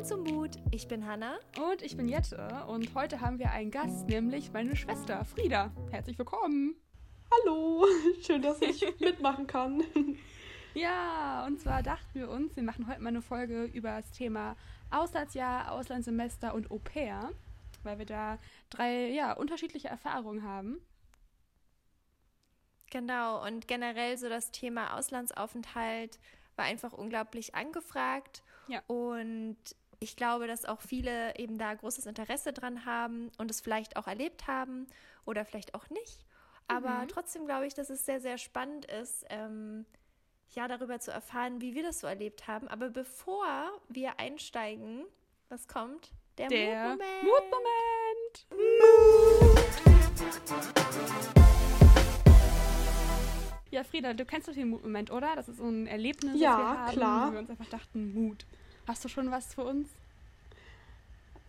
Willkommen zum Mut. Ich bin Hanna. Und ich bin Jette. Und heute haben wir einen Gast, nämlich meine Schwester Frieda. Herzlich willkommen. Hallo, schön, dass ich mitmachen kann. Ja, und zwar dachten wir uns, wir machen heute mal eine Folge über das Thema Auslandsjahr, Auslandssemester und Au pair, weil wir da drei ja, unterschiedliche Erfahrungen haben. Genau, und generell so das Thema Auslandsaufenthalt war einfach unglaublich angefragt. Ja. Und ich glaube, dass auch viele eben da großes Interesse dran haben und es vielleicht auch erlebt haben oder vielleicht auch nicht. Aber mhm. trotzdem glaube ich, dass es sehr, sehr spannend ist, ähm, ja, darüber zu erfahren, wie wir das so erlebt haben. Aber bevor wir einsteigen, was kommt? Der, Der Mutmoment. Mut. Ja, Frieda, du kennst doch den Mutmoment, oder? Das ist so ein Erlebnis, ja, das wir haben, klar. wo wir uns einfach dachten, Mut. Hast du schon was für uns?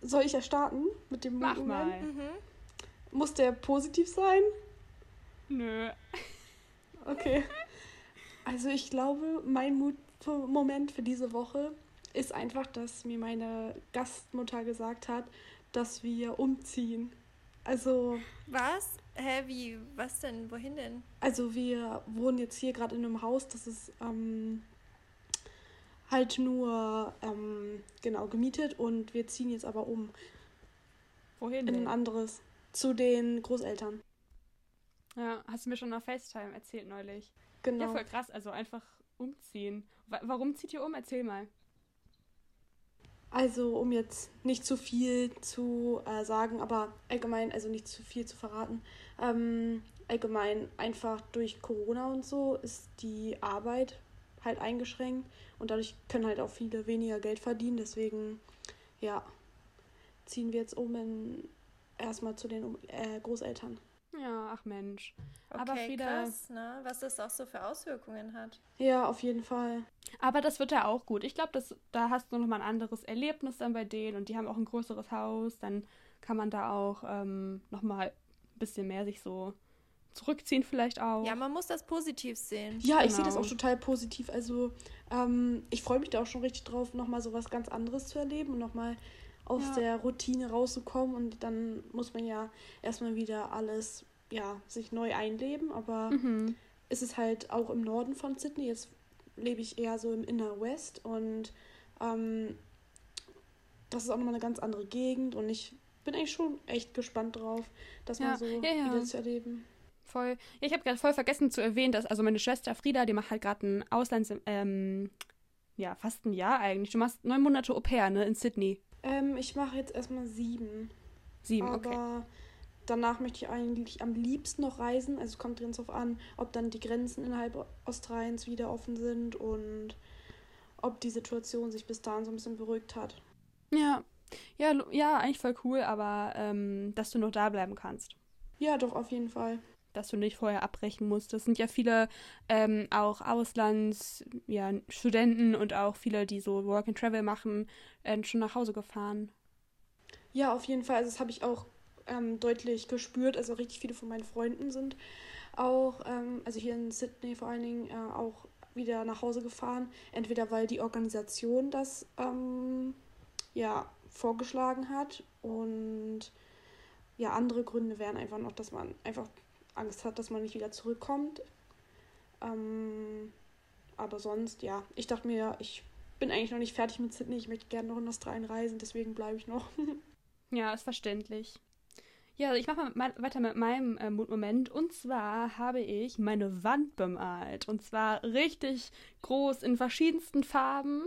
Soll ich ja starten mit dem Mach Mutmoment? mal. Mhm. Muss der positiv sein? Nö. Okay. Also ich glaube, mein Mutmoment für diese Woche ist einfach, dass mir meine Gastmutter gesagt hat, dass wir umziehen. Also. Was? Hä, wie? Was denn? Wohin denn? Also wir wohnen jetzt hier gerade in einem Haus, das ist ähm, halt nur ähm, genau gemietet und wir ziehen jetzt aber um. Wohin? In ein anderes. Zu den Großeltern. Ja, hast du mir schon auf FaceTime erzählt neulich. Genau. Ja, voll krass. Also einfach umziehen. Warum zieht ihr um? Erzähl mal. Also, um jetzt nicht zu viel zu äh, sagen, aber allgemein, also nicht zu viel zu verraten, ähm, allgemein einfach durch Corona und so ist die Arbeit halt eingeschränkt und dadurch können halt auch viele weniger Geld verdienen. Deswegen, ja, ziehen wir jetzt um in, erstmal zu den äh, Großeltern. Ja, ach Mensch. Okay, Aber Frieda, krass, ne? Was das auch so für Auswirkungen hat. Ja, auf jeden Fall. Aber das wird ja auch gut. Ich glaube, da hast du nochmal ein anderes Erlebnis dann bei denen und die haben auch ein größeres Haus. Dann kann man da auch ähm, nochmal ein bisschen mehr sich so zurückziehen vielleicht auch. Ja, man muss das positiv sehen. Ja, genau. ich sehe das auch total positiv. Also ähm, ich freue mich da auch schon richtig drauf, nochmal so was ganz anderes zu erleben und nochmal aus ja. der Routine rauszukommen und dann muss man ja erstmal wieder alles, ja, sich neu einleben, aber mhm. es ist halt auch im Norden von Sydney, jetzt lebe ich eher so im Inner West und ähm, das ist auch nochmal eine ganz andere Gegend und ich bin eigentlich schon echt gespannt drauf, das ja. mal so ja, ja. wieder zu erleben. Voll. Ja, ich habe gerade voll vergessen zu erwähnen, dass also meine Schwester Frieda, die macht halt gerade ein Auslands, ähm, ja, fast ein Jahr eigentlich. Du machst neun Monate Au pair, ne, in Sydney. Ähm, ich mache jetzt erstmal sieben. Sieben, aber okay. danach möchte ich eigentlich am liebsten noch reisen. Also es kommt ganz darauf an, ob dann die Grenzen innerhalb Australiens wieder offen sind und ob die Situation sich bis dahin so ein bisschen beruhigt hat. Ja, ja, ja, eigentlich voll cool, aber ähm, dass du noch da bleiben kannst. Ja, doch, auf jeden Fall dass du nicht vorher abbrechen musst. Das sind ja viele ähm, auch Auslands, ja, und auch viele, die so Work and Travel machen, äh, schon nach Hause gefahren. Ja, auf jeden Fall. Also das habe ich auch ähm, deutlich gespürt. Also richtig viele von meinen Freunden sind auch, ähm, also hier in Sydney vor allen Dingen, äh, auch wieder nach Hause gefahren. Entweder weil die Organisation das ähm, ja vorgeschlagen hat und ja, andere Gründe wären einfach noch, dass man einfach Angst hat, dass man nicht wieder zurückkommt. Ähm, aber sonst, ja, ich dachte mir, ich bin eigentlich noch nicht fertig mit Sydney. Ich möchte gerne noch in Australien reisen, deswegen bleibe ich noch. ja, ist verständlich. Ja, ich mache mal weiter mit meinem äh, Mutmoment. Und zwar habe ich meine Wand bemalt. Und zwar richtig groß in verschiedensten Farben.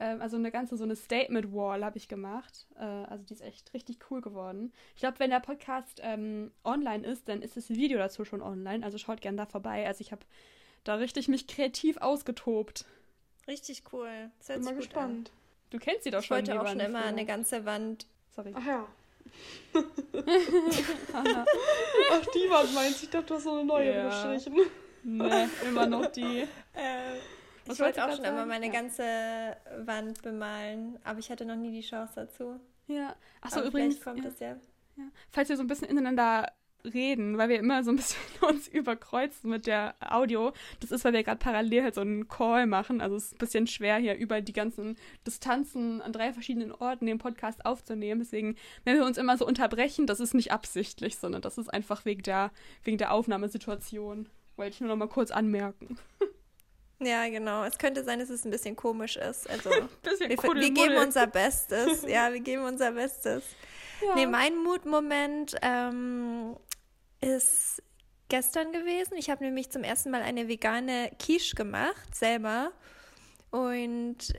Ähm, also eine ganze so eine Statement Wall habe ich gemacht. Äh, also die ist echt richtig cool geworden. Ich glaube, wenn der Podcast ähm, online ist, dann ist das Video dazu schon online. Also schaut gerne da vorbei. Also ich habe da richtig mich kreativ ausgetobt. Richtig cool. Das Bin mal gespannt. An. Du kennst sie doch ich schon. Ich wollte auch schon immer eine ganze Wand. Sorry. Ach ja. Ach, die Wand meinst du? Ich dachte, du hast so eine neue ja. bestrichen. Nee, immer noch die. äh, ich wollte auch schon sagen? immer meine ja. ganze Wand bemalen, aber ich hatte noch nie die Chance dazu. Ja. Achso, übrigens. kommt ja. das ja. ja. Falls ihr so ein bisschen ineinander reden, weil wir immer so ein bisschen uns überkreuzen mit der Audio. Das ist, weil wir gerade parallel halt so einen Call machen. Also es ist ein bisschen schwer, hier über die ganzen Distanzen an drei verschiedenen Orten den Podcast aufzunehmen. Deswegen, wenn wir uns immer so unterbrechen, das ist nicht absichtlich, sondern das ist einfach wegen der, wegen der Aufnahmesituation. Wollte ich nur noch mal kurz anmerken. Ja, genau. Es könnte sein, dass es ein bisschen komisch ist. Also, wir, wir, geben unser Bestes. Ja, wir geben unser Bestes. Ja. Nee, mein Mutmoment ähm, ist gestern gewesen. Ich habe nämlich zum ersten Mal eine vegane Quiche gemacht, selber. Und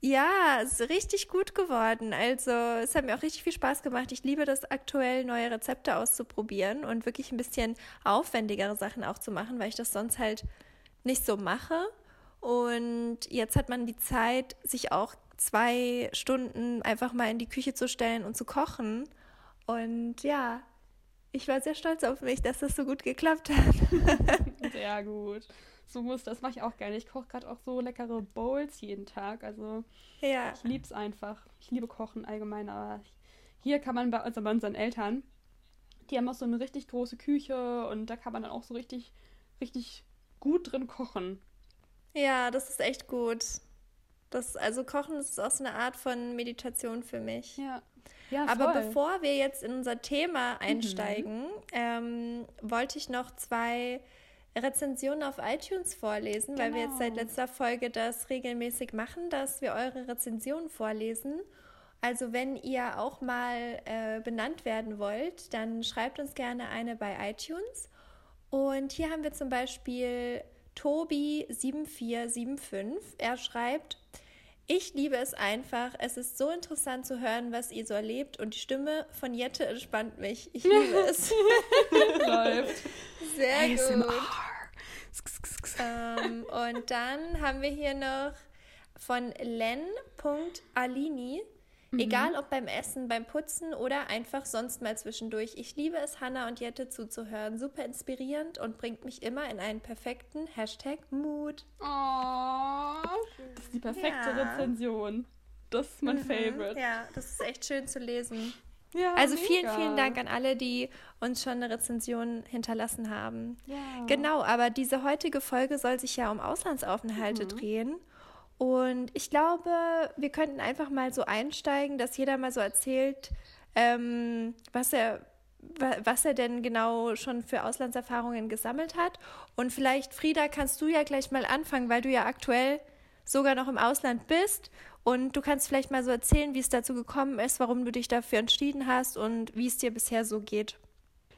ja, es ist richtig gut geworden. Also, es hat mir auch richtig viel Spaß gemacht. Ich liebe das aktuell, neue Rezepte auszuprobieren und wirklich ein bisschen aufwendigere Sachen auch zu machen, weil ich das sonst halt nicht so mache. Und jetzt hat man die Zeit, sich auch zwei Stunden einfach mal in die Küche zu stellen und zu kochen. Und ja, ich war sehr stolz auf mich, dass das so gut geklappt hat. sehr gut. So muss das mache ich auch gerne. Ich koche gerade auch so leckere Bowls jeden Tag. Also ja. ich liebe es einfach. Ich liebe Kochen allgemein, aber hier kann man bei, also bei unseren Eltern, die haben auch so eine richtig große Küche und da kann man dann auch so richtig, richtig gut drin kochen. Ja, das ist echt gut. Das, also Kochen ist auch so eine Art von Meditation für mich. Ja. ja Aber bevor wir jetzt in unser Thema mhm. einsteigen, mhm. ähm, wollte ich noch zwei Rezensionen auf iTunes vorlesen, genau. weil wir jetzt seit genau. letzter Folge das regelmäßig machen, dass wir eure Rezensionen vorlesen. Also wenn ihr auch mal äh, benannt werden wollt, dann schreibt uns gerne eine bei iTunes. Und hier haben wir zum Beispiel Tobi7475. Er schreibt, ich liebe es einfach. Es ist so interessant zu hören, was ihr so erlebt und die Stimme von Jette entspannt mich. Ich liebe es. Läuft. Sehr ASMR. gut. ähm, und dann haben wir hier noch von len.alini. Mhm. Egal ob beim Essen, beim Putzen oder einfach sonst mal zwischendurch. Ich liebe es, Hannah und Jette zuzuhören. Super inspirierend und bringt mich immer in einen perfekten Hashtag Mood. Oh, das ist die perfekte ja. Rezension. Das ist mein mhm. Favorite. Ja, das ist echt schön zu lesen. Ja, also mega. vielen, vielen Dank an alle, die uns schon eine Rezension hinterlassen haben. Ja. Genau, aber diese heutige Folge soll sich ja um Auslandsaufenthalte mhm. drehen. Und ich glaube, wir könnten einfach mal so einsteigen, dass jeder mal so erzählt, ähm, was er was er denn genau schon für Auslandserfahrungen gesammelt hat. Und vielleicht, Frieda, kannst du ja gleich mal anfangen, weil du ja aktuell sogar noch im Ausland bist. Und du kannst vielleicht mal so erzählen, wie es dazu gekommen ist, warum du dich dafür entschieden hast und wie es dir bisher so geht.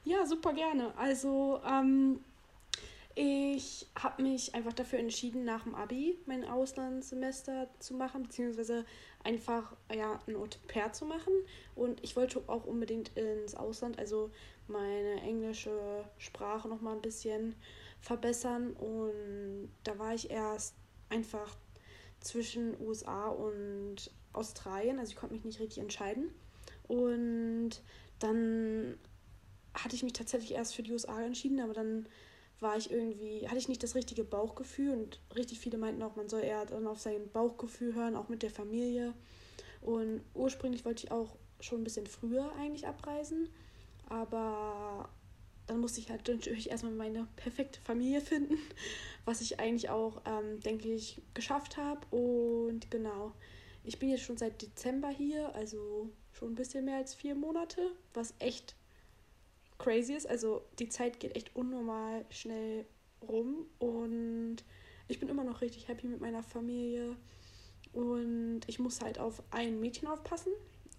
Ja, super gerne. Also, ähm, ich habe mich einfach dafür entschieden, nach dem Abi mein Auslandssemester zu machen, beziehungsweise einfach ja, ein Au pair zu machen. Und ich wollte auch unbedingt ins Ausland, also meine englische Sprache noch mal ein bisschen verbessern. Und da war ich erst einfach zwischen USA und Australien, also ich konnte mich nicht richtig entscheiden. Und dann hatte ich mich tatsächlich erst für die USA entschieden, aber dann war ich irgendwie, hatte ich nicht das richtige Bauchgefühl und richtig viele meinten auch, man soll eher dann auf sein Bauchgefühl hören, auch mit der Familie. Und ursprünglich wollte ich auch schon ein bisschen früher eigentlich abreisen, aber dann musste ich halt natürlich erstmal meine perfekte Familie finden, was ich eigentlich auch, ähm, denke ich, geschafft habe. Und genau, ich bin jetzt schon seit Dezember hier, also schon ein bisschen mehr als vier Monate, was echt crazy ist. Also die Zeit geht echt unnormal schnell rum und ich bin immer noch richtig happy mit meiner Familie. Und ich muss halt auf ein Mädchen aufpassen.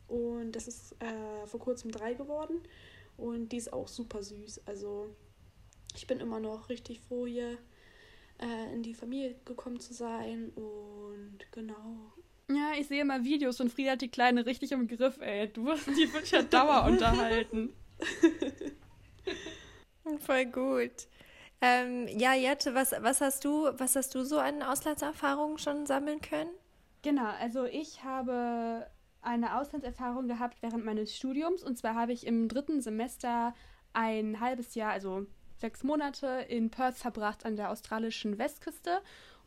Und das ist äh, vor kurzem drei geworden. Und die ist auch super süß. Also ich bin immer noch richtig froh, hier äh, in die Familie gekommen zu sein. Und genau. Ja, ich sehe mal Videos und Frieda hat die Kleine richtig im Griff, ey. Du wirst die wird ja Dauer unterhalten. Voll gut. Ähm, ja, Jette, was, was hast du, was hast du so an Auslandserfahrungen schon sammeln können? Genau, also ich habe eine Auslandserfahrung gehabt während meines Studiums und zwar habe ich im dritten Semester ein halbes Jahr, also sechs Monate in Perth verbracht an der australischen Westküste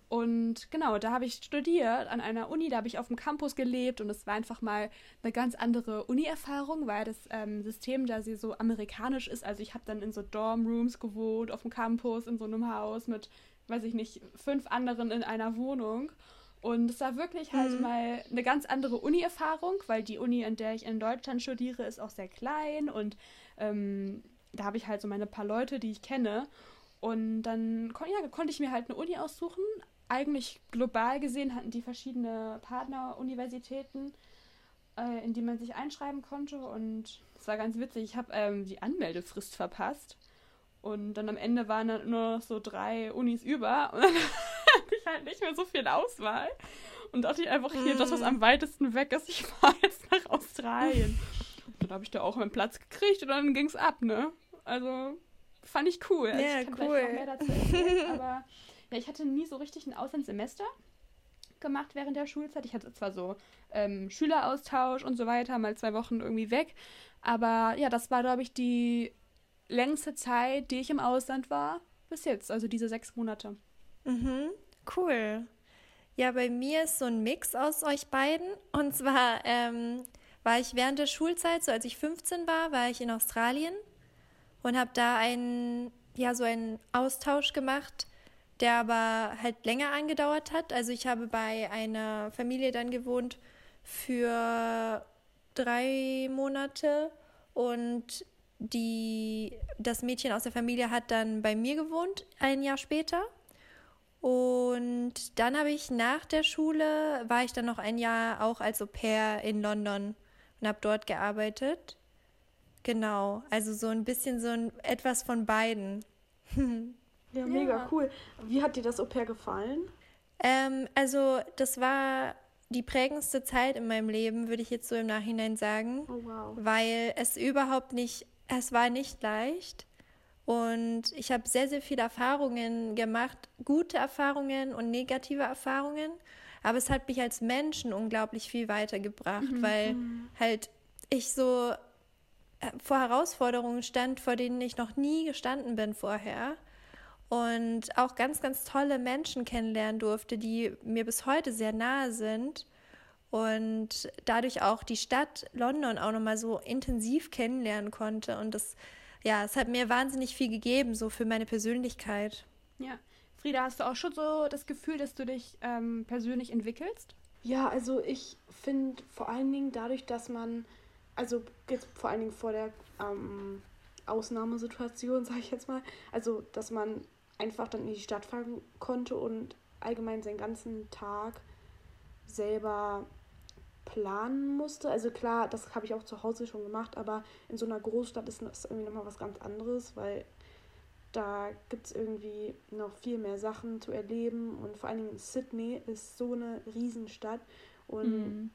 Und genau, da habe ich studiert an einer Uni, da habe ich auf dem Campus gelebt und es war einfach mal eine ganz andere Uni-Erfahrung, weil das ähm, System da sie so amerikanisch ist. Also ich habe dann in so Dorm-Rooms gewohnt, auf dem Campus, in so einem Haus mit, weiß ich nicht, fünf anderen in einer Wohnung. Und es war wirklich halt mhm. mal eine ganz andere Uni-Erfahrung, weil die Uni, in der ich in Deutschland studiere, ist auch sehr klein und ähm, da habe ich halt so meine paar Leute, die ich kenne. Und dann kon ja, konnte ich mir halt eine Uni aussuchen, eigentlich global gesehen hatten die verschiedene Partneruniversitäten, äh, in die man sich einschreiben konnte. Und es war ganz witzig. Ich habe ähm, die Anmeldefrist verpasst. Und dann am Ende waren dann nur noch so drei Unis über. Und dann hatte ich halt nicht mehr so viel Auswahl. Und dachte ich einfach, hier, das, was am weitesten weg ist, ich fahre jetzt nach Australien. Und dann habe ich da auch meinen Platz gekriegt und dann ging es ab, ne? Also fand ich cool. Also ja, ich kann cool. noch mehr dazu erzählen, aber ja, ich hatte nie so richtig ein Auslandssemester gemacht während der Schulzeit. Ich hatte zwar so ähm, Schüleraustausch und so weiter, mal zwei Wochen irgendwie weg. Aber ja, das war, glaube ich, die längste Zeit, die ich im Ausland war, bis jetzt, also diese sechs Monate. Mhm, cool. Ja, bei mir ist so ein Mix aus euch beiden. Und zwar ähm, war ich während der Schulzeit, so als ich 15 war, war ich in Australien und habe da einen, ja, so einen Austausch gemacht der aber halt länger angedauert hat. Also ich habe bei einer Familie dann gewohnt für drei Monate und die, das Mädchen aus der Familie hat dann bei mir gewohnt, ein Jahr später. Und dann habe ich nach der Schule, war ich dann noch ein Jahr auch als Au pair in London und habe dort gearbeitet. Genau, also so ein bisschen so ein etwas von beiden. Ja, mega ja. cool. Wie hat dir das Au pair gefallen? Ähm, also, das war die prägendste Zeit in meinem Leben, würde ich jetzt so im Nachhinein sagen. Oh, wow. Weil es überhaupt nicht, es war nicht leicht. Und ich habe sehr, sehr viele Erfahrungen gemacht, gute Erfahrungen und negative Erfahrungen. Aber es hat mich als Menschen unglaublich viel weitergebracht, mhm. weil mhm. halt ich so äh, vor Herausforderungen stand, vor denen ich noch nie gestanden bin vorher und auch ganz, ganz tolle Menschen kennenlernen durfte, die mir bis heute sehr nahe sind und dadurch auch die Stadt London auch nochmal so intensiv kennenlernen konnte und das, ja, es hat mir wahnsinnig viel gegeben, so für meine Persönlichkeit. Ja. Frieda, hast du auch schon so das Gefühl, dass du dich ähm, persönlich entwickelst? Ja, also ich finde vor allen Dingen dadurch, dass man, also jetzt vor allen Dingen vor der ähm, Ausnahmesituation, sage ich jetzt mal, also dass man einfach dann in die Stadt fahren konnte und allgemein seinen ganzen Tag selber planen musste. Also klar, das habe ich auch zu Hause schon gemacht, aber in so einer Großstadt ist das irgendwie nochmal was ganz anderes, weil da gibt es irgendwie noch viel mehr Sachen zu erleben und vor allen Dingen Sydney ist so eine Riesenstadt und mhm.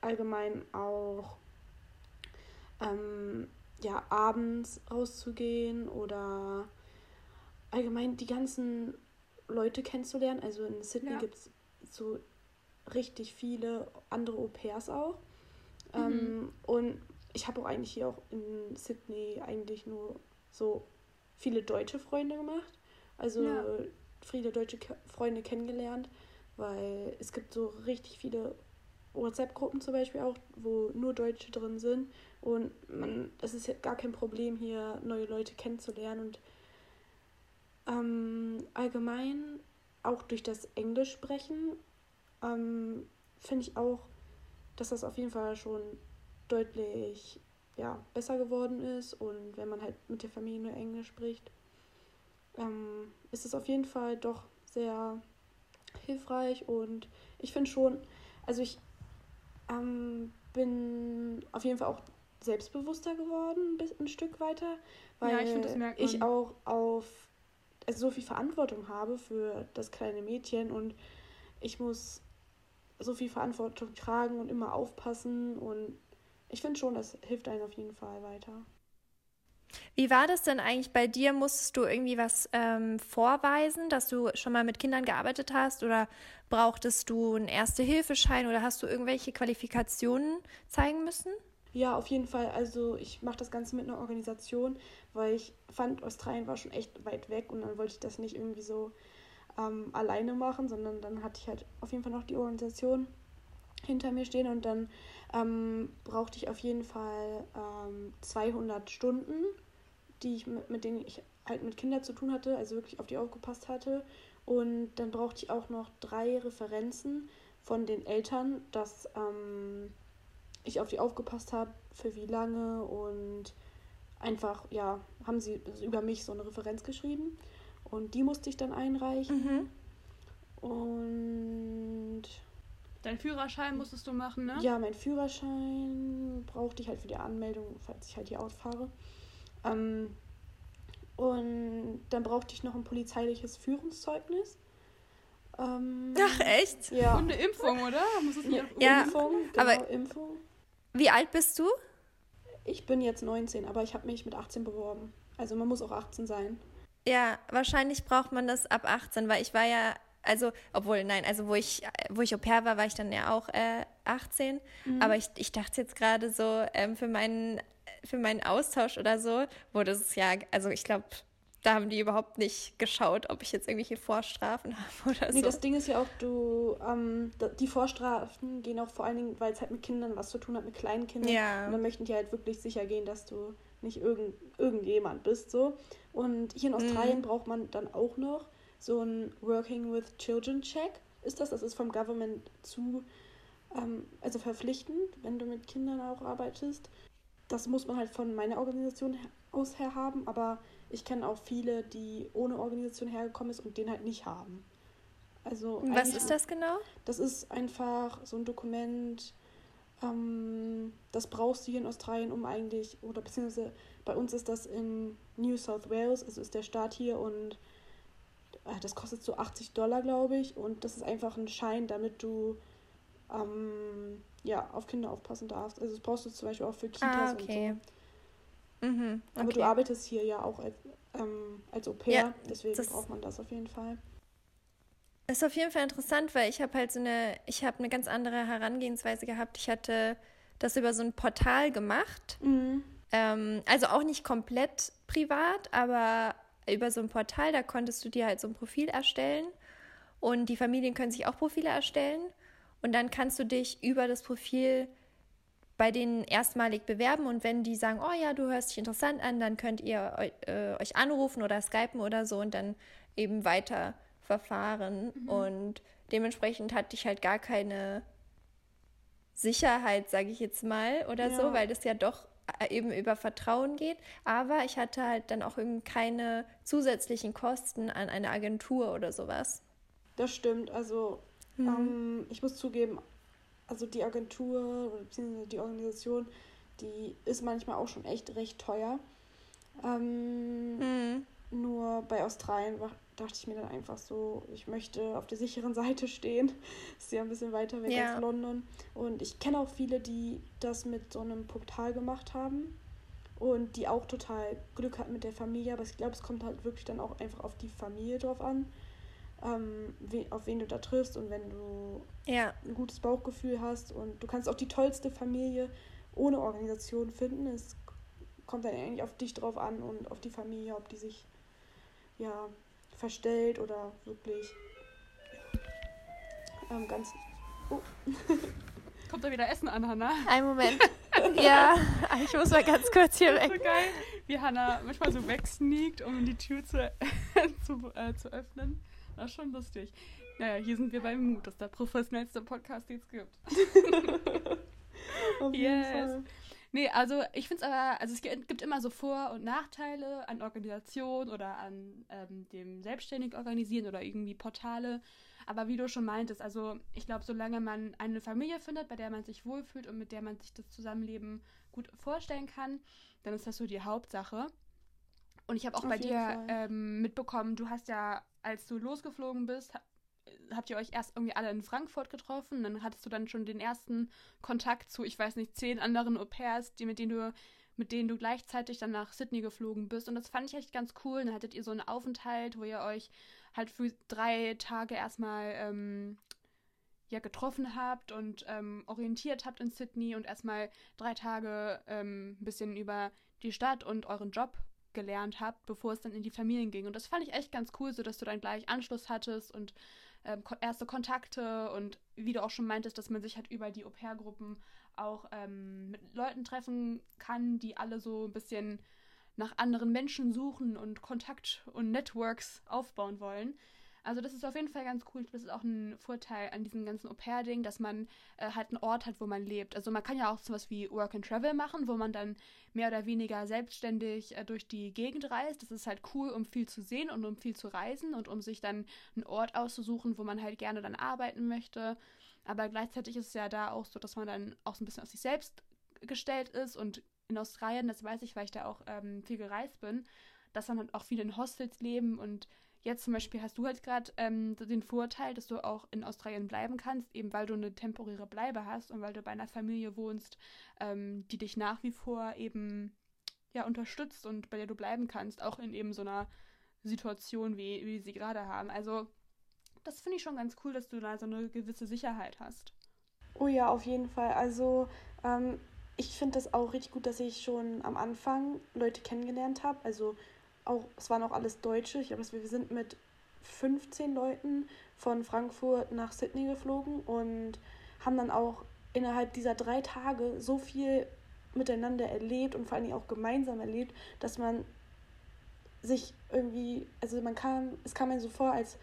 allgemein auch ähm, ja, abends rauszugehen oder allgemein die ganzen Leute kennenzulernen. Also in Sydney ja. gibt es so richtig viele andere Au pairs auch. Mhm. Ähm, und ich habe auch eigentlich hier auch in Sydney eigentlich nur so viele deutsche Freunde gemacht. Also ja. viele deutsche Ke Freunde kennengelernt, weil es gibt so richtig viele WhatsApp-Gruppen zum Beispiel auch, wo nur Deutsche drin sind. Und man, es ist gar kein Problem, hier neue Leute kennenzulernen. Und ähm, allgemein, auch durch das Englisch sprechen, ähm, finde ich auch, dass das auf jeden Fall schon deutlich ja, besser geworden ist. Und wenn man halt mit der Familie nur Englisch spricht, ähm, ist es auf jeden Fall doch sehr hilfreich. Und ich finde schon, also ich ähm, bin auf jeden Fall auch selbstbewusster geworden, ein Stück weiter, weil ja, ich, ich auch auf also so viel Verantwortung habe für das kleine Mädchen und ich muss so viel Verantwortung tragen und immer aufpassen und ich finde schon, das hilft einem auf jeden Fall weiter. Wie war das denn eigentlich bei dir? Musstest du irgendwie was ähm, vorweisen, dass du schon mal mit Kindern gearbeitet hast oder brauchtest du einen Erste-Hilfeschein oder hast du irgendwelche Qualifikationen zeigen müssen? Ja, auf jeden Fall. Also ich mache das Ganze mit einer Organisation, weil ich fand, Australien war schon echt weit weg und dann wollte ich das nicht irgendwie so ähm, alleine machen, sondern dann hatte ich halt auf jeden Fall noch die Organisation hinter mir stehen und dann ähm, brauchte ich auf jeden Fall ähm, 200 Stunden, die ich mit, mit denen ich halt mit Kindern zu tun hatte, also wirklich auf die aufgepasst hatte. Und dann brauchte ich auch noch drei Referenzen von den Eltern, dass ähm, ich auf die aufgepasst habe, für wie lange und einfach, ja, haben sie über mich so eine Referenz geschrieben. Und die musste ich dann einreichen. Mhm. Und. Dein Führerschein musstest du machen, ne? Ja, mein Führerschein brauchte ich halt für die Anmeldung, falls ich halt hier ausfahre. Ähm, und dann brauchte ich noch ein polizeiliches Führungszeugnis. Ähm, Ach, echt? Ja. Und eine Impfung, oder? Muss es ja, Impfung, genau, aber Impfung. Wie alt bist du? Ich bin jetzt 19, aber ich habe mich mit 18 beworben. Also man muss auch 18 sein. Ja, wahrscheinlich braucht man das ab 18, weil ich war ja, also, obwohl, nein, also wo ich, wo ich Au pair war, war ich dann ja auch äh, 18. Mhm. Aber ich, ich dachte jetzt gerade so, ähm, für meinen für meinen Austausch oder so wurde es ja, also ich glaube, da haben die überhaupt nicht geschaut, ob ich jetzt irgendwelche Vorstrafen habe oder nee, so. das Ding ist ja auch, du, ähm, die Vorstrafen gehen auch vor allen Dingen, weil es halt mit Kindern was zu tun hat, mit kleinen Kindern. Ja. Und dann möchten die halt wirklich sicher gehen, dass du nicht irgend, irgendjemand bist, so. Und hier in Australien mhm. braucht man dann auch noch so ein Working with Children Check. Ist das? Das ist vom Government zu, ähm, also verpflichtend, wenn du mit Kindern auch arbeitest das muss man halt von meiner Organisation aus her haben, aber ich kenne auch viele, die ohne Organisation hergekommen ist und den halt nicht haben. Also Was ist das genau? Das ist einfach so ein Dokument, ähm, das brauchst du hier in Australien, um eigentlich, oder beziehungsweise bei uns ist das in New South Wales, also ist der Staat hier und äh, das kostet so 80 Dollar, glaube ich, und das ist einfach ein Schein, damit du ähm, ja, auf Kinder aufpassen darfst. Also das brauchst du zum Beispiel auch für Kitas ah, okay. und so. Mhm, okay. Aber du arbeitest hier ja auch als, ähm, als Au pair, ja, deswegen braucht man das auf jeden Fall. Ist auf jeden Fall interessant, weil ich habe halt so eine, ich habe eine ganz andere Herangehensweise gehabt. Ich hatte das über so ein Portal gemacht. Mhm. Ähm, also auch nicht komplett privat, aber über so ein Portal, da konntest du dir halt so ein Profil erstellen. Und die Familien können sich auch Profile erstellen. Und dann kannst du dich über das Profil bei denen erstmalig bewerben und wenn die sagen, oh ja, du hörst dich interessant an, dann könnt ihr äh, euch anrufen oder skypen oder so und dann eben weiter verfahren. Mhm. Und dementsprechend hatte ich halt gar keine Sicherheit, sage ich jetzt mal, oder ja. so, weil das ja doch äh, eben über Vertrauen geht. Aber ich hatte halt dann auch eben keine zusätzlichen Kosten an eine Agentur oder sowas. Das stimmt. Also Mhm. Ähm, ich muss zugeben, also die Agentur bzw. die Organisation, die ist manchmal auch schon echt recht teuer. Ähm, mhm. Nur bei Australien war, dachte ich mir dann einfach so, ich möchte auf der sicheren Seite stehen. ist ja ein bisschen weiter weg ja. als London. Und ich kenne auch viele, die das mit so einem Portal gemacht haben und die auch total Glück hatten mit der Familie. Aber ich glaube, es kommt halt wirklich dann auch einfach auf die Familie drauf an ähm, we auf wen du da triffst und wenn du ja. ein gutes Bauchgefühl hast und du kannst auch die tollste Familie ohne Organisation finden. Es kommt dann eigentlich auf dich drauf an und auf die Familie, ob die sich ja verstellt oder wirklich ähm, ganz. Oh. Kommt da wieder Essen an, Hanna? Ein Moment. ja, ich muss mal ganz kurz hier weg. So geil, wie Hanna manchmal so wegsneakt, um die Tür zu, zu, äh, zu öffnen. Das ist schon lustig. Naja, hier sind wir beim Mut. Das ist der professionellste Podcast, den es gibt. Auf jeden yes. Fall. Nee, also ich finde es aber, also es gibt immer so Vor- und Nachteile an Organisation oder an ähm, dem selbstständig organisieren oder irgendwie Portale. Aber wie du schon meintest, also ich glaube, solange man eine Familie findet, bei der man sich wohlfühlt und mit der man sich das Zusammenleben gut vorstellen kann, dann ist das so die Hauptsache. Und ich habe auch Auf bei dir ähm, mitbekommen, du hast ja, als du losgeflogen bist, habt ihr euch erst irgendwie alle in Frankfurt getroffen. Dann hattest du dann schon den ersten Kontakt zu, ich weiß nicht, zehn anderen Au pairs, die, mit denen du mit denen du gleichzeitig dann nach Sydney geflogen bist. Und das fand ich echt ganz cool. Dann hattet ihr so einen Aufenthalt, wo ihr euch halt für drei Tage erstmal ähm, ja, getroffen habt und ähm, orientiert habt in Sydney und erstmal drei Tage ähm, ein bisschen über die Stadt und euren Job gelernt habt, bevor es dann in die Familien ging. Und das fand ich echt ganz cool, so dass du dann gleich Anschluss hattest und ähm, erste Kontakte und wie du auch schon meintest, dass man sich halt über die Au-pair-Gruppen auch ähm, mit Leuten treffen kann, die alle so ein bisschen nach anderen Menschen suchen und Kontakt und Networks aufbauen wollen. Also das ist auf jeden Fall ganz cool. Das ist auch ein Vorteil an diesem ganzen Au-pair-Ding, dass man äh, halt einen Ort hat, wo man lebt. Also man kann ja auch sowas wie Work and Travel machen, wo man dann mehr oder weniger selbstständig äh, durch die Gegend reist. Das ist halt cool, um viel zu sehen und um viel zu reisen und um sich dann einen Ort auszusuchen, wo man halt gerne dann arbeiten möchte. Aber gleichzeitig ist es ja da auch so, dass man dann auch so ein bisschen auf sich selbst gestellt ist und in Australien, das weiß ich, weil ich da auch ähm, viel gereist bin, dass dann halt auch viele in Hostels leben und Jetzt zum Beispiel hast du halt gerade ähm, den Vorteil, dass du auch in Australien bleiben kannst, eben weil du eine temporäre Bleibe hast und weil du bei einer Familie wohnst, ähm, die dich nach wie vor eben ja unterstützt und bei der du bleiben kannst, auch in eben so einer Situation, wie, wie sie gerade haben. Also das finde ich schon ganz cool, dass du da so eine gewisse Sicherheit hast. Oh ja, auf jeden Fall. Also ähm, ich finde das auch richtig gut, dass ich schon am Anfang Leute kennengelernt habe. Also auch, es waren auch alles Deutsche. Ich glaube, wir sind mit 15 Leuten von Frankfurt nach Sydney geflogen und haben dann auch innerhalb dieser drei Tage so viel miteinander erlebt und vor Dingen auch gemeinsam erlebt, dass man sich irgendwie, also man kam, es kam mir so vor, als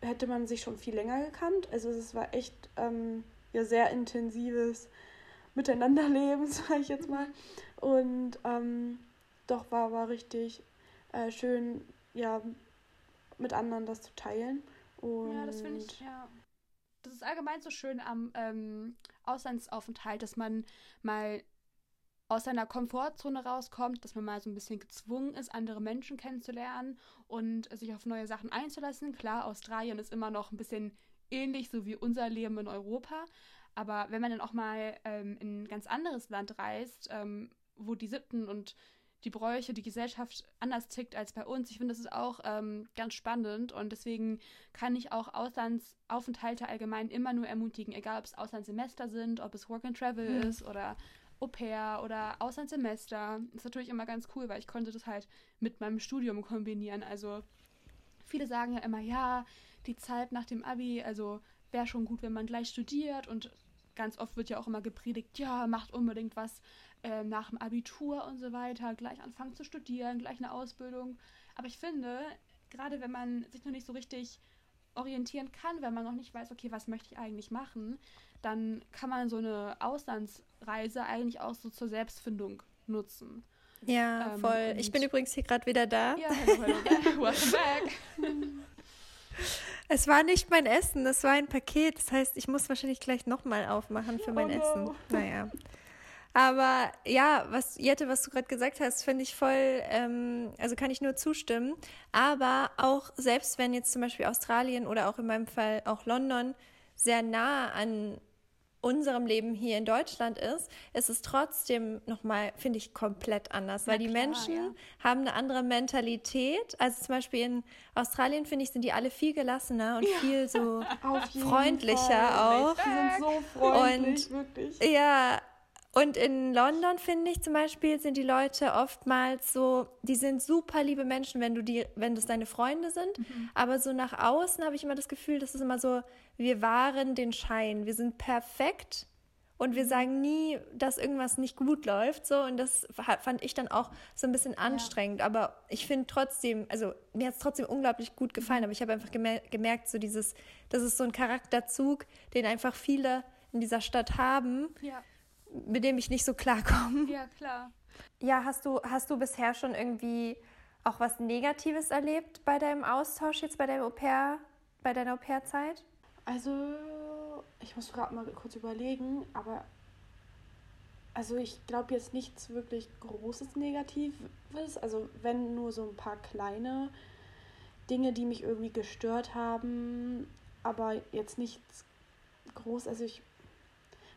hätte man sich schon viel länger gekannt. Also es war echt ähm, ja sehr intensives Miteinanderleben, sage ich jetzt mal. Und ähm, doch war, war richtig äh, schön, ja, mit anderen das zu teilen. Und ja, das finde ich, ja. Das ist allgemein so schön am ähm, Auslandsaufenthalt, dass man mal aus seiner Komfortzone rauskommt, dass man mal so ein bisschen gezwungen ist, andere Menschen kennenzulernen und sich auf neue Sachen einzulassen. Klar, Australien ist immer noch ein bisschen ähnlich, so wie unser Leben in Europa. Aber wenn man dann auch mal ähm, in ein ganz anderes Land reist, ähm, wo die Sitten und die Bräuche, die Gesellschaft anders tickt als bei uns. Ich finde, das ist auch ähm, ganz spannend und deswegen kann ich auch Auslandsaufenthalte allgemein immer nur ermutigen, egal ob es Auslandssemester sind, ob es Work and Travel mhm. ist oder Au pair oder Auslandssemester. Das ist natürlich immer ganz cool, weil ich konnte das halt mit meinem Studium kombinieren. Also viele sagen ja immer, ja, die Zeit nach dem Abi, also wäre schon gut, wenn man gleich studiert und ganz oft wird ja auch immer gepredigt, ja, macht unbedingt was äh, nach dem Abitur und so weiter, gleich anfangen zu studieren, gleich eine Ausbildung. Aber ich finde, gerade wenn man sich noch nicht so richtig orientieren kann, wenn man noch nicht weiß, okay, was möchte ich eigentlich machen, dann kann man so eine Auslandsreise eigentlich auch so zur Selbstfindung nutzen. Ja, ähm, voll. Ich bin übrigens hier gerade wieder da. Ja, hallo. Welcome back. Es war nicht mein Essen, das war ein Paket. Das heißt, ich muss wahrscheinlich gleich nochmal aufmachen für mein oh no. Essen. Naja. Aber ja, was Jette, was du gerade gesagt hast, finde ich voll, ähm, also kann ich nur zustimmen. Aber auch selbst wenn jetzt zum Beispiel Australien oder auch in meinem Fall auch London sehr nah an unserem Leben hier in Deutschland ist, ist es trotzdem nochmal, finde ich, komplett anders, weil Na die Menschen ja. haben eine andere Mentalität. Also zum Beispiel in Australien, finde ich, sind die alle viel gelassener und ja. viel so freundlicher Fall. auch. Die sind so freundlich, und, wirklich. Ja, und in London, finde ich zum Beispiel, sind die Leute oftmals so, die sind super liebe Menschen, wenn du die, wenn das deine Freunde sind. Mhm. Aber so nach außen habe ich immer das Gefühl, das ist immer so, wir wahren den Schein. Wir sind perfekt und wir sagen nie, dass irgendwas nicht gut läuft. So, und das fand ich dann auch so ein bisschen anstrengend. Ja. Aber ich finde trotzdem, also mir hat es trotzdem unglaublich gut gefallen, aber ich habe einfach gemer gemerkt, so dieses, das ist so ein Charakterzug, den einfach viele in dieser Stadt haben. Ja mit dem ich nicht so klarkomme. Ja, klar. Ja, hast du, hast du bisher schon irgendwie auch was Negatives erlebt bei deinem Austausch jetzt bei deinem Au pair, bei deiner Au pair-Zeit? Also, ich muss gerade mal kurz überlegen, aber also ich glaube jetzt nichts wirklich Großes Negatives. Also wenn nur so ein paar kleine Dinge, die mich irgendwie gestört haben, aber jetzt nichts groß. Also ich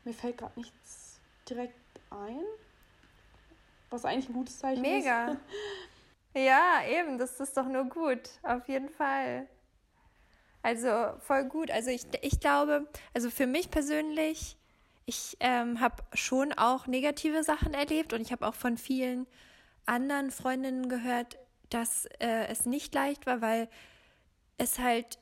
mir fällt gerade nichts direkt ein. Was eigentlich ein gutes Zeichen Mega. ist. Mega. Ja, eben, das ist doch nur gut. Auf jeden Fall. Also voll gut. Also ich, ich glaube, also für mich persönlich, ich ähm, habe schon auch negative Sachen erlebt und ich habe auch von vielen anderen Freundinnen gehört, dass äh, es nicht leicht war, weil es halt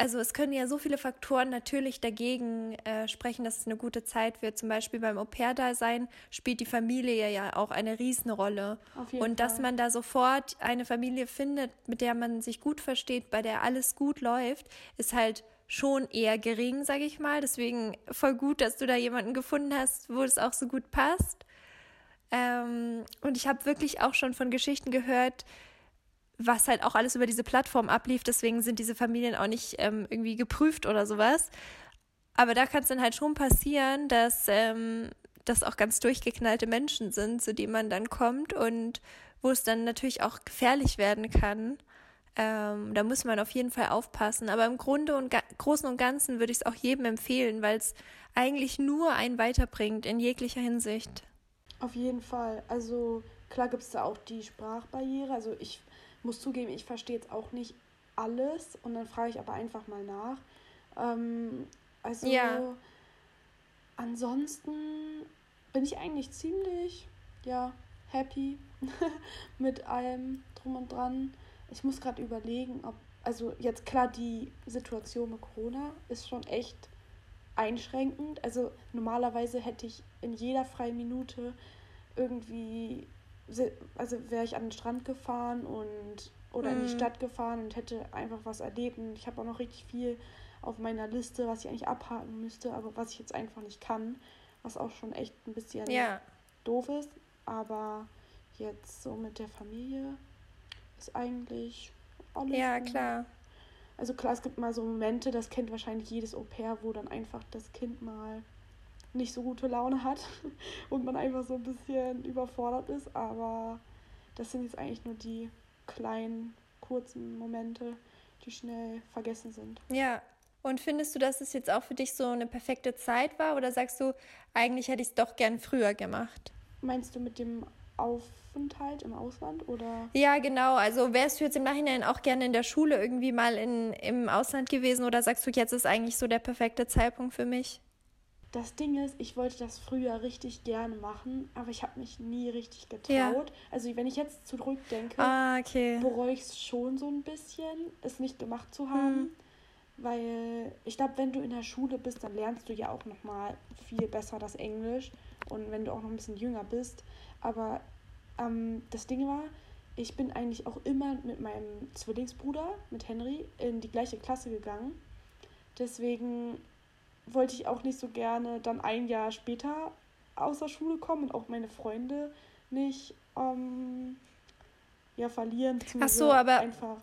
also es können ja so viele Faktoren natürlich dagegen äh, sprechen, dass es eine gute Zeit wird. Zum Beispiel beim Au-pair-Dasein spielt die Familie ja auch eine Riesenrolle. Und dass man da sofort eine Familie findet, mit der man sich gut versteht, bei der alles gut läuft, ist halt schon eher gering, sage ich mal. Deswegen voll gut, dass du da jemanden gefunden hast, wo es auch so gut passt. Ähm, und ich habe wirklich auch schon von Geschichten gehört, was halt auch alles über diese Plattform ablief. Deswegen sind diese Familien auch nicht ähm, irgendwie geprüft oder sowas. Aber da kann es dann halt schon passieren, dass ähm, das auch ganz durchgeknallte Menschen sind, zu denen man dann kommt und wo es dann natürlich auch gefährlich werden kann. Ähm, da muss man auf jeden Fall aufpassen. Aber im Grunde und Großen und Ganzen würde ich es auch jedem empfehlen, weil es eigentlich nur einen weiterbringt in jeglicher Hinsicht. Auf jeden Fall. Also klar gibt es da auch die Sprachbarriere. Also ich muss zugeben, ich verstehe jetzt auch nicht alles und dann frage ich aber einfach mal nach. Ähm, also ja. ansonsten bin ich eigentlich ziemlich ja happy mit allem drum und dran. Ich muss gerade überlegen, ob also jetzt klar die Situation mit Corona ist schon echt einschränkend. Also normalerweise hätte ich in jeder freien Minute irgendwie also wäre ich an den Strand gefahren und oder mhm. in die mhm. Stadt gefahren und hätte einfach was erlebt. Und ich habe auch noch richtig viel auf meiner Liste, was ich eigentlich abhaken müsste, aber was ich jetzt einfach nicht kann, was auch schon echt ein bisschen ja. doof ist. Aber jetzt so mit der Familie ist eigentlich alles. Ja, gut. klar. Also klar, es gibt mal so Momente, das kennt wahrscheinlich jedes Au pair, wo dann einfach das Kind mal nicht so gute Laune hat und man einfach so ein bisschen überfordert ist. Aber das sind jetzt eigentlich nur die kleinen, kurzen Momente, die schnell vergessen sind. Ja. Und findest du, dass es jetzt auch für dich so eine perfekte Zeit war oder sagst du, eigentlich hätte ich es doch gern früher gemacht? Meinst du mit dem Aufenthalt im Ausland oder? Ja, genau. Also wärst du jetzt im Nachhinein auch gerne in der Schule irgendwie mal in, im Ausland gewesen oder sagst du, jetzt ist eigentlich so der perfekte Zeitpunkt für mich? Das Ding ist, ich wollte das früher richtig gerne machen, aber ich habe mich nie richtig getraut. Ja. Also wenn ich jetzt zurückdenke, ah, okay. bereue ich es schon so ein bisschen, es nicht gemacht zu haben. Hm. Weil ich glaube, wenn du in der Schule bist, dann lernst du ja auch noch mal viel besser das Englisch. Und wenn du auch noch ein bisschen jünger bist. Aber ähm, das Ding war, ich bin eigentlich auch immer mit meinem Zwillingsbruder, mit Henry, in die gleiche Klasse gegangen. Deswegen wollte ich auch nicht so gerne dann ein Jahr später aus der Schule kommen und auch meine Freunde nicht ähm, ja, verlieren. Ach so, aber einfach.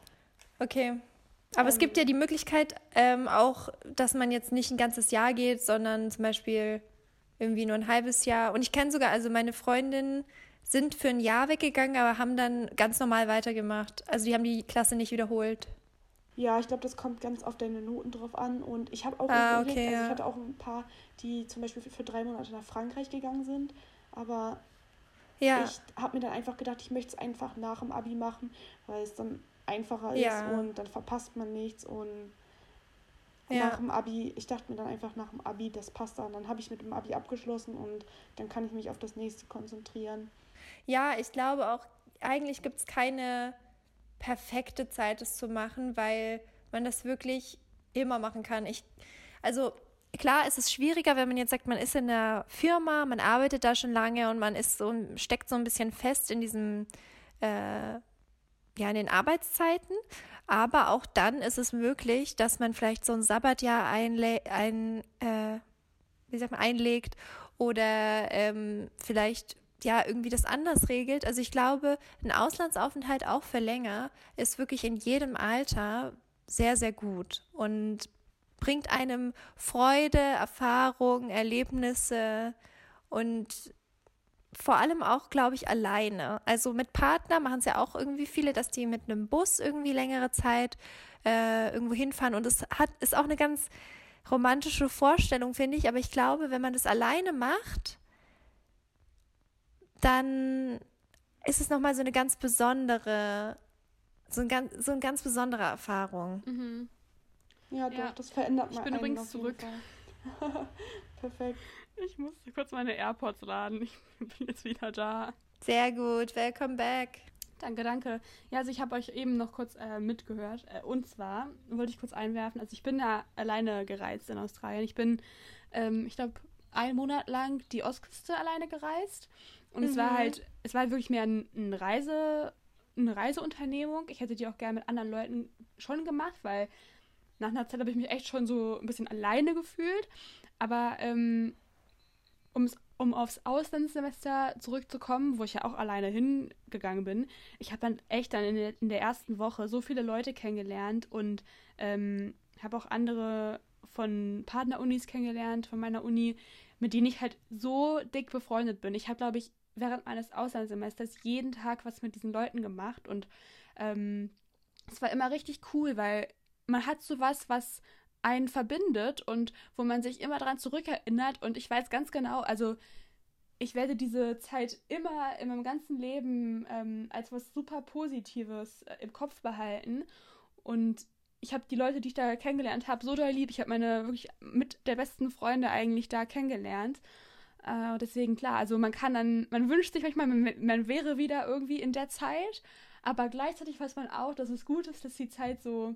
Okay. Aber ähm, es gibt ja die Möglichkeit ähm, auch, dass man jetzt nicht ein ganzes Jahr geht, sondern zum Beispiel irgendwie nur ein halbes Jahr. Und ich kenne sogar, also meine Freundinnen sind für ein Jahr weggegangen, aber haben dann ganz normal weitergemacht. Also die haben die Klasse nicht wiederholt. Ja, ich glaube, das kommt ganz auf deine Noten drauf an. Und ich habe auch ah, überlegt, okay, also ich hatte auch ein paar, die zum Beispiel für, für drei Monate nach Frankreich gegangen sind. Aber ja. ich habe mir dann einfach gedacht, ich möchte es einfach nach dem Abi machen, weil es dann einfacher ja. ist und dann verpasst man nichts. Und ja. nach dem Abi, ich dachte mir dann einfach nach dem Abi, das passt dann. Dann habe ich mit dem Abi abgeschlossen und dann kann ich mich auf das nächste konzentrieren. Ja, ich glaube auch, eigentlich gibt es keine perfekte Zeit, es zu machen, weil man das wirklich immer machen kann. Ich, also klar, es ist schwieriger, wenn man jetzt sagt, man ist in der Firma, man arbeitet da schon lange und man ist so, steckt so ein bisschen fest in diesem, äh, ja, in den Arbeitszeiten. Aber auch dann ist es möglich, dass man vielleicht so ein Sabbatjahr einle ein, äh, wie sagt man, einlegt oder ähm, vielleicht ja irgendwie das anders regelt. Also ich glaube, ein Auslandsaufenthalt auch für länger ist wirklich in jedem Alter sehr, sehr gut und bringt einem Freude, Erfahrungen, Erlebnisse und vor allem auch, glaube ich, alleine. Also mit Partner machen es ja auch irgendwie viele, dass die mit einem Bus irgendwie längere Zeit äh, irgendwo hinfahren. Und es hat, ist auch eine ganz romantische Vorstellung, finde ich. Aber ich glaube, wenn man das alleine macht, dann ist es nochmal so eine ganz besondere, so, ein ganz, so eine ganz besondere Erfahrung. Mhm. Ja, doch, ja. das verändert mal. Ich bin übrigens zurück. Perfekt. Ich musste kurz meine AirPods laden. Ich bin jetzt wieder da. Sehr gut, welcome back. Danke, danke. Ja, also ich habe euch eben noch kurz äh, mitgehört. Äh, und zwar wollte ich kurz einwerfen, also ich bin da alleine gereist in Australien. Ich bin, ähm, ich glaube, einen Monat lang die Ostküste alleine gereist. Und mhm. es war halt, es war halt wirklich mehr ein, ein Reise, eine Reiseunternehmung. Ich hätte die auch gerne mit anderen Leuten schon gemacht, weil nach einer Zeit habe ich mich echt schon so ein bisschen alleine gefühlt. Aber ähm, um aufs Auslandssemester zurückzukommen, wo ich ja auch alleine hingegangen bin, ich habe dann echt dann in der, in der, ersten Woche so viele Leute kennengelernt und ähm, habe auch andere von Partnerunis kennengelernt, von meiner Uni, mit denen ich halt so dick befreundet bin. Ich habe, glaube ich, während meines Auslandssemesters jeden Tag was mit diesen Leuten gemacht und ähm, es war immer richtig cool, weil man hat so was, was einen verbindet und wo man sich immer daran zurückerinnert. Und ich weiß ganz genau, also ich werde diese Zeit immer in meinem ganzen Leben ähm, als was super Positives äh, im Kopf behalten. Und ich habe die Leute, die ich da kennengelernt habe, so doll lieb. Ich habe meine wirklich mit der besten Freunde eigentlich da kennengelernt. Äh, deswegen klar, also man kann dann, man wünscht sich manchmal, man, man wäre wieder irgendwie in der Zeit, aber gleichzeitig weiß man auch, dass es gut ist, dass die Zeit so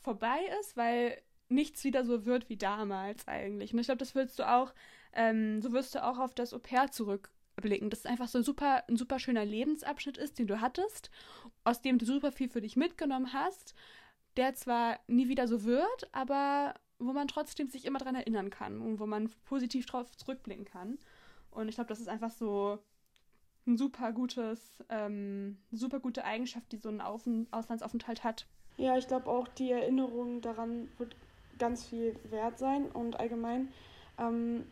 vorbei ist, weil nichts wieder so wird wie damals eigentlich. Und ich glaube, das willst du auch, ähm, so wirst du auch auf das Au pair zurückblicken, dass es einfach so ein super, ein super schöner Lebensabschnitt ist, den du hattest, aus dem du super viel für dich mitgenommen hast, der zwar nie wieder so wird, aber wo man trotzdem sich immer daran erinnern kann und wo man positiv drauf zurückblicken kann. Und ich glaube, das ist einfach so ein super gutes, ähm, super gute Eigenschaft, die so ein Auf Auslandsaufenthalt hat. Ja, ich glaube auch, die Erinnerung daran wird ganz viel wert sein und allgemein. Ähm,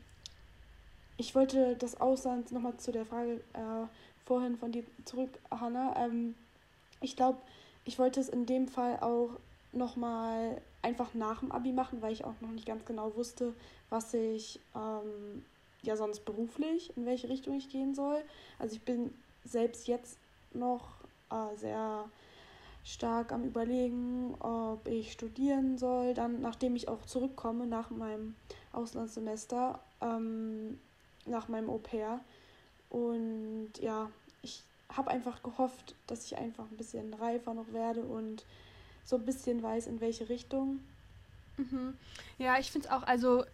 ich wollte das Ausland nochmal zu der Frage äh, vorhin von dir zurück, Hanna. Ähm, ich glaube, ich wollte es in dem Fall auch nochmal einfach nach dem Abi machen, weil ich auch noch nicht ganz genau wusste, was ich ähm, ja sonst beruflich, in welche Richtung ich gehen soll. Also ich bin selbst jetzt noch äh, sehr stark am Überlegen, ob ich studieren soll, dann nachdem ich auch zurückkomme nach meinem Auslandssemester, ähm, nach meinem Au pair. Und ja, ich habe einfach gehofft, dass ich einfach ein bisschen reifer noch werde und so ein bisschen weiß, in welche Richtung. Mhm. Ja, ich finde es auch, also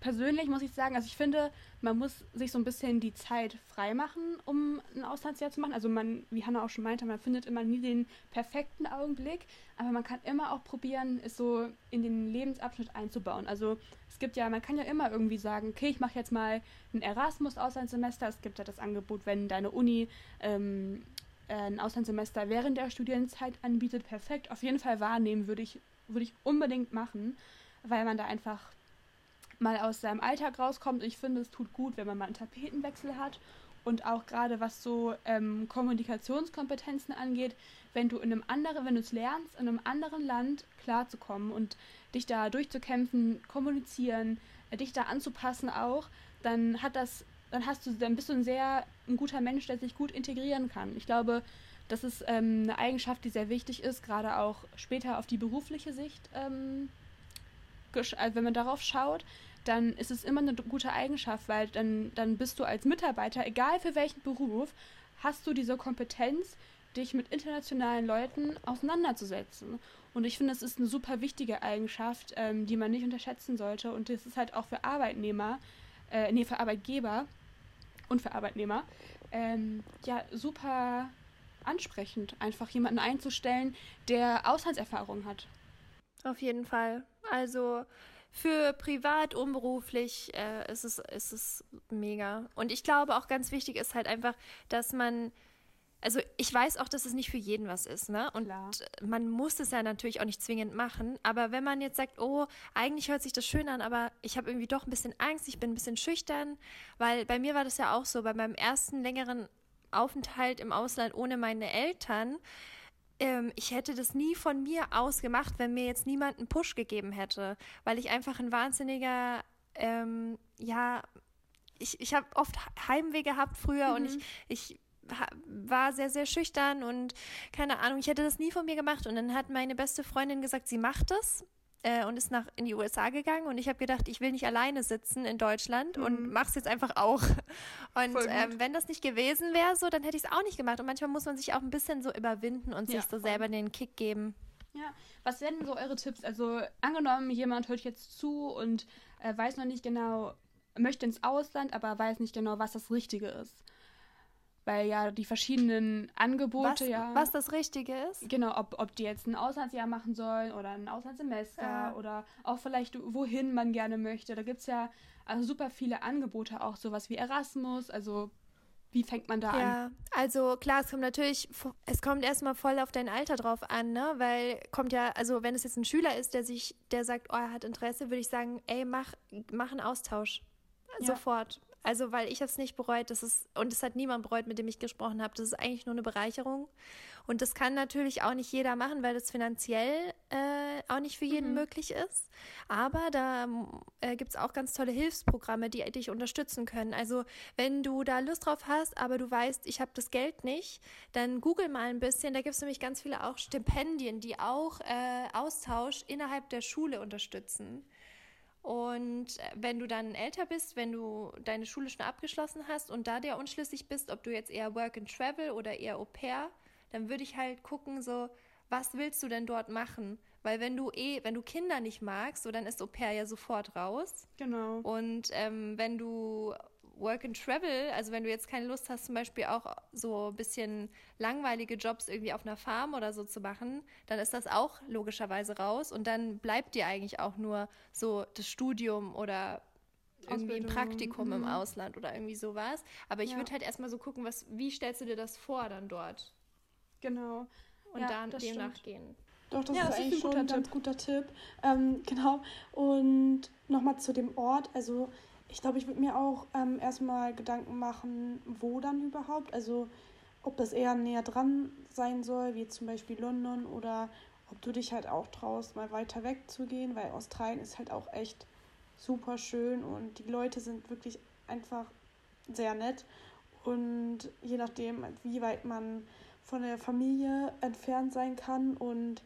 persönlich muss ich sagen, also ich finde, man muss sich so ein bisschen die Zeit freimachen, um ein Auslandsjahr zu machen. Also man, wie Hanna auch schon meinte, man findet immer nie den perfekten Augenblick, aber man kann immer auch probieren, es so in den Lebensabschnitt einzubauen. Also es gibt ja, man kann ja immer irgendwie sagen, okay, ich mache jetzt mal ein Erasmus-Auslandssemester. Es gibt ja das Angebot, wenn deine Uni ähm, ein Auslandssemester während der Studienzeit anbietet, perfekt. Auf jeden Fall wahrnehmen würde ich, würde ich unbedingt machen, weil man da einfach mal aus seinem Alltag rauskommt. Ich finde, es tut gut, wenn man mal einen Tapetenwechsel hat und auch gerade was so ähm, Kommunikationskompetenzen angeht, wenn du in einem anderen, wenn du es lernst, in einem anderen Land klarzukommen und dich da durchzukämpfen, kommunizieren, äh, dich da anzupassen auch, dann hat das, dann hast du, dann bist du ein sehr ein guter Mensch, der sich gut integrieren kann. Ich glaube, das ist ähm, eine Eigenschaft, die sehr wichtig ist, gerade auch später auf die berufliche Sicht, ähm, also wenn man darauf schaut, dann ist es immer eine gute Eigenschaft, weil dann, dann bist du als Mitarbeiter, egal für welchen Beruf, hast du diese Kompetenz, dich mit internationalen Leuten auseinanderzusetzen. Und ich finde, das ist eine super wichtige Eigenschaft, ähm, die man nicht unterschätzen sollte. Und das ist halt auch für Arbeitnehmer, äh, nee, für Arbeitgeber und für Arbeitnehmer, ähm, ja, super ansprechend, einfach jemanden einzustellen, der Auslandserfahrung hat. Auf jeden Fall. Also für privat, unberuflich äh, ist, es, ist es mega. Und ich glaube auch ganz wichtig ist halt einfach, dass man, also ich weiß auch, dass es nicht für jeden was ist, ne? Und Klar. man muss es ja natürlich auch nicht zwingend machen. Aber wenn man jetzt sagt, oh, eigentlich hört sich das schön an, aber ich habe irgendwie doch ein bisschen Angst, ich bin ein bisschen schüchtern, weil bei mir war das ja auch so, bei meinem ersten längeren Aufenthalt im Ausland ohne meine Eltern ähm, ich hätte das nie von mir aus gemacht, wenn mir jetzt niemand einen Push gegeben hätte, weil ich einfach ein wahnsinniger, ähm, ja, ich, ich habe oft Heimweh gehabt früher mhm. und ich, ich war sehr, sehr schüchtern und keine Ahnung, ich hätte das nie von mir gemacht. Und dann hat meine beste Freundin gesagt, sie macht es. äh, und ist nach in die USA gegangen und ich habe gedacht, ich will nicht alleine sitzen in Deutschland mhm. und mache es jetzt einfach auch. Und ähm, wenn das nicht gewesen wäre, so, dann hätte ich es auch nicht gemacht. Und manchmal muss man sich auch ein bisschen so überwinden und ja, sich so selber den Kick geben. Ja, was wären so eure Tipps? Also angenommen, jemand hört jetzt zu und äh, weiß noch nicht genau, möchte ins Ausland, aber weiß nicht genau, was das Richtige ist weil ja die verschiedenen Angebote was, ja. Was das Richtige ist? Genau, ob, ob die jetzt ein Auslandsjahr machen sollen oder ein Auslandssemester ja. oder auch vielleicht wohin man gerne möchte. Da gibt es ja also super viele Angebote, auch sowas wie Erasmus, also wie fängt man da ja, an? Ja, also klar, es kommt natürlich, es kommt erstmal voll auf dein Alter drauf an, ne? Weil kommt ja, also wenn es jetzt ein Schüler ist, der sich, der sagt, oh, er hat Interesse, würde ich sagen, ey, mach, mach einen Austausch. Ja. Sofort. Also, weil ich es nicht bereut, das ist, und es hat niemand bereut, mit dem ich gesprochen habe. Das ist eigentlich nur eine Bereicherung. Und das kann natürlich auch nicht jeder machen, weil das finanziell äh, auch nicht für jeden mhm. möglich ist. Aber da äh, gibt es auch ganz tolle Hilfsprogramme, die dich unterstützen können. Also, wenn du da Lust drauf hast, aber du weißt, ich habe das Geld nicht, dann google mal ein bisschen. Da gibt es nämlich ganz viele auch Stipendien, die auch äh, Austausch innerhalb der Schule unterstützen. Und äh, wenn du dann älter bist, wenn du deine Schule schon abgeschlossen hast und da dir unschlüssig bist, ob du jetzt eher Work and Travel oder eher Au pair, dann würde ich halt gucken, so, was willst du denn dort machen? Weil wenn du eh, wenn du Kinder nicht magst, so dann ist Au pair ja sofort raus. Genau. Und ähm, wenn du Work and Travel, also wenn du jetzt keine Lust hast, zum Beispiel auch so ein bisschen langweilige Jobs irgendwie auf einer Farm oder so zu machen, dann ist das auch logischerweise raus und dann bleibt dir eigentlich auch nur so das Studium oder irgendwie ein Praktikum mhm. im Ausland oder irgendwie sowas. Aber ich ja. würde halt erstmal so gucken, was, wie stellst du dir das vor dann dort? Genau. Und ja, dann dem nachgehen. Doch, das ja, ist das eigentlich ist schon ein ganz guter Tipp. Ähm, genau. Und nochmal zu dem Ort. Also ich glaube, ich würde mir auch ähm, erstmal Gedanken machen, wo dann überhaupt. Also ob das eher näher dran sein soll, wie zum Beispiel London, oder ob du dich halt auch traust, mal weiter weg zu gehen, weil Australien ist halt auch echt super schön und die Leute sind wirklich einfach sehr nett. Und je nachdem, wie weit man von der Familie entfernt sein kann. Und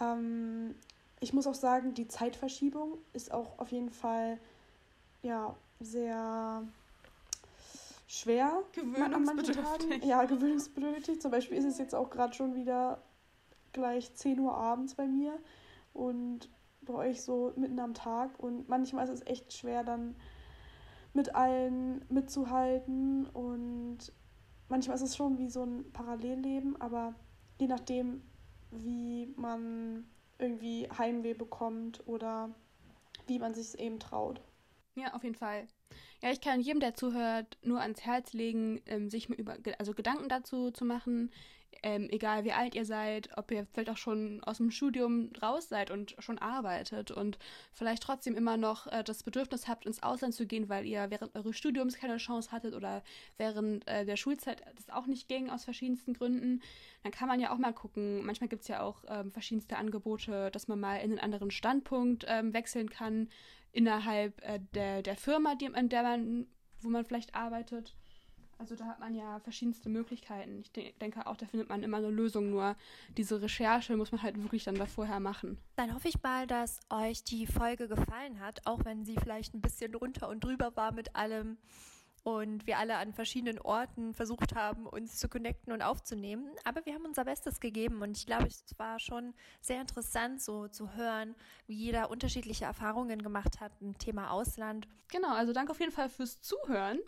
ähm, ich muss auch sagen, die Zeitverschiebung ist auch auf jeden Fall ja sehr schwer an manchen Tagen. Ja, gewöhnungsbedürftig. Zum Beispiel ist es jetzt auch gerade schon wieder gleich 10 Uhr abends bei mir und bei euch so mitten am Tag. Und manchmal ist es echt schwer, dann mit allen mitzuhalten. Und manchmal ist es schon wie so ein Parallelleben, aber je nachdem, wie man irgendwie Heimweh bekommt oder wie man sich es eben traut. Ja, auf jeden Fall. Ja, ich kann jedem, der zuhört, nur ans Herz legen, ähm, sich über, also Gedanken dazu zu machen, ähm, egal wie alt ihr seid, ob ihr vielleicht auch schon aus dem Studium raus seid und schon arbeitet und vielleicht trotzdem immer noch äh, das Bedürfnis habt, ins Ausland zu gehen, weil ihr während eures Studiums keine Chance hattet oder während äh, der Schulzeit das auch nicht ging aus verschiedensten Gründen, dann kann man ja auch mal gucken. Manchmal gibt es ja auch ähm, verschiedenste Angebote, dass man mal in einen anderen Standpunkt ähm, wechseln kann innerhalb äh, der, der Firma, die, in der man, wo man vielleicht arbeitet. Also da hat man ja verschiedenste Möglichkeiten. Ich de denke auch, da findet man immer eine Lösung. Nur diese Recherche muss man halt wirklich dann da vorher machen. Dann hoffe ich mal, dass euch die Folge gefallen hat, auch wenn sie vielleicht ein bisschen drunter und drüber war mit allem und wir alle an verschiedenen Orten versucht haben, uns zu connecten und aufzunehmen. Aber wir haben unser Bestes gegeben und ich glaube, es war schon sehr interessant, so zu hören, wie jeder unterschiedliche Erfahrungen gemacht hat im Thema Ausland. Genau, also danke auf jeden Fall fürs Zuhören.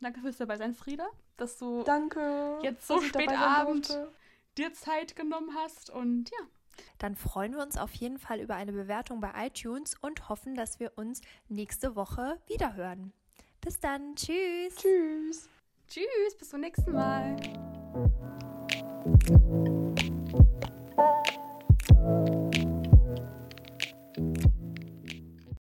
Danke fürs dabei sein, Frieda, dass du danke, jetzt so spät Abend dir Zeit genommen hast und ja. Dann freuen wir uns auf jeden Fall über eine Bewertung bei iTunes und hoffen, dass wir uns nächste Woche wiederhören. Bis dann. Tschüss. Tschüss. Tschüss. Bis zum nächsten Mal. Thank you.